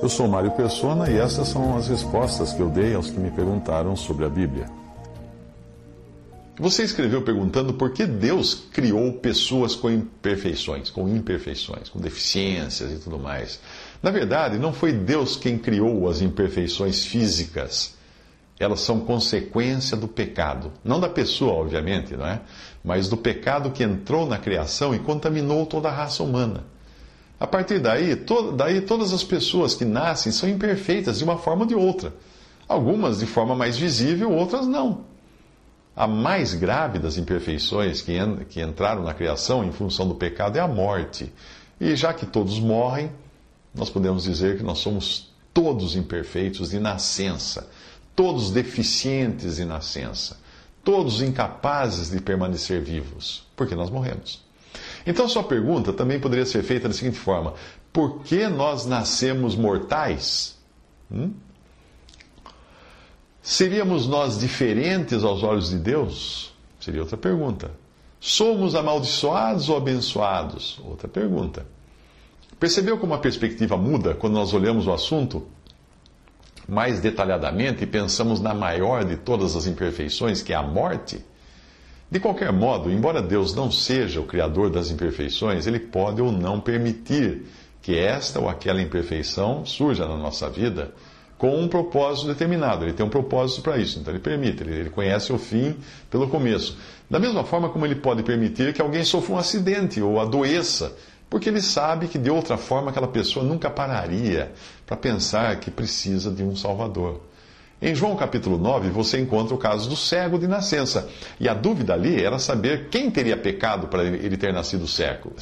Eu sou Mário Persona e essas são as respostas que eu dei aos que me perguntaram sobre a Bíblia. Você escreveu perguntando por que Deus criou pessoas com imperfeições, com imperfeições, com deficiências e tudo mais. Na verdade, não foi Deus quem criou as imperfeições físicas. Elas são consequência do pecado. Não da pessoa, obviamente, não é? Mas do pecado que entrou na criação e contaminou toda a raça humana. A partir daí, to daí todas as pessoas que nascem são imperfeitas de uma forma ou de outra. Algumas de forma mais visível, outras não. A mais grave das imperfeições que, en que entraram na criação em função do pecado é a morte. E já que todos morrem, nós podemos dizer que nós somos todos imperfeitos de nascença, todos deficientes de nascença, todos incapazes de permanecer vivos, porque nós morremos. Então, sua pergunta também poderia ser feita da seguinte forma: por que nós nascemos mortais? Hum? Seríamos nós diferentes aos olhos de Deus? Seria outra pergunta. Somos amaldiçoados ou abençoados? Outra pergunta. Percebeu como a perspectiva muda quando nós olhamos o assunto mais detalhadamente e pensamos na maior de todas as imperfeições, que é a morte? De qualquer modo, embora Deus não seja o criador das imperfeições, ele pode ou não permitir que esta ou aquela imperfeição surja na nossa vida com um propósito determinado. Ele tem um propósito para isso, então ele permite, ele, conhece o fim pelo começo. Da mesma forma como ele pode permitir que alguém sofra um acidente ou adoeça, porque ele sabe que de outra forma aquela pessoa nunca pararia para pensar que precisa de um Salvador. Em João capítulo 9, você encontra o caso do cego de nascença. E a dúvida ali era saber quem teria pecado para ele ter nascido cego.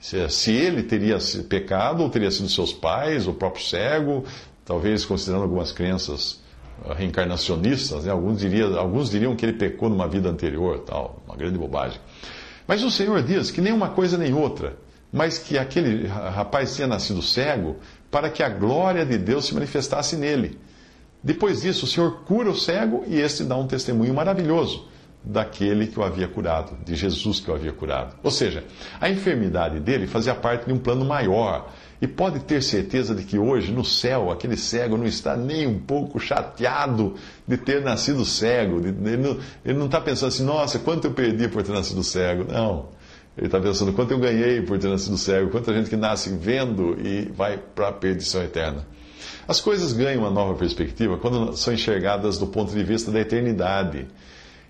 Se ele teria pecado, ou teria sido seus pais, o próprio cego, talvez considerando algumas crenças ah, reencarnacionistas, né? alguns, diriam, alguns diriam que ele pecou numa vida anterior, tal, uma grande bobagem. Mas o Senhor diz que nem uma coisa nem outra, mas que aquele rapaz tinha nascido cego para que a glória de Deus se manifestasse nele. Depois disso, o Senhor cura o cego e este dá um testemunho maravilhoso daquele que o havia curado, de Jesus que o havia curado. Ou seja, a enfermidade dele fazia parte de um plano maior e pode ter certeza de que hoje, no céu, aquele cego não está nem um pouco chateado de ter nascido cego. Ele não está pensando assim, nossa, quanto eu perdi por ter nascido cego. Não. Ele está pensando quanto eu ganhei por ter nascido cego, quanta gente que nasce vendo e vai para a perdição eterna. As coisas ganham uma nova perspectiva quando são enxergadas do ponto de vista da eternidade.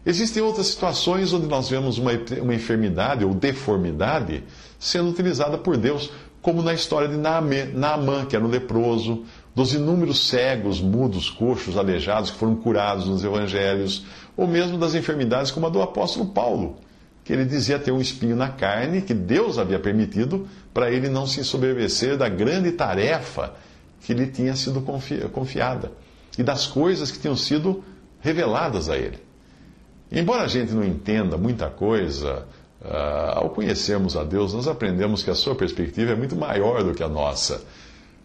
Existem outras situações onde nós vemos uma, uma enfermidade ou deformidade sendo utilizada por Deus como na história de Naamã, que era um leproso, dos inúmeros cegos, mudos, coxos, aleijados que foram curados nos evangelhos, ou mesmo das enfermidades como a do apóstolo Paulo, que ele dizia ter um espinho na carne que Deus havia permitido para ele não se ensoberbecer da grande tarefa que lhe tinha sido confiada e das coisas que tinham sido reveladas a ele. Embora a gente não entenda muita coisa Uh, ao conhecermos a Deus, nós aprendemos que a sua perspectiva é muito maior do que a nossa.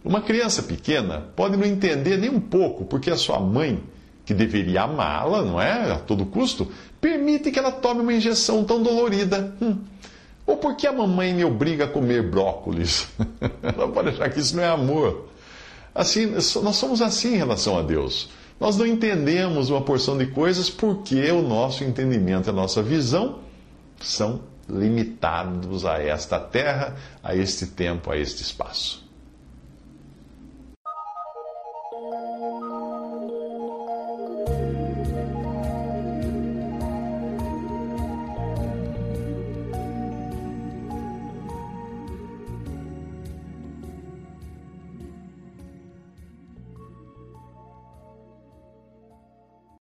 Uma criança pequena pode não entender nem um pouco porque a sua mãe, que deveria amá-la, não é? A todo custo, permite que ela tome uma injeção tão dolorida. Hum. Ou porque a mamãe me obriga a comer brócolis. ela pode achar que isso não é amor. Assim, nós somos assim em relação a Deus. Nós não entendemos uma porção de coisas porque o nosso entendimento, a nossa visão são limitados a esta terra, a este tempo, a este espaço.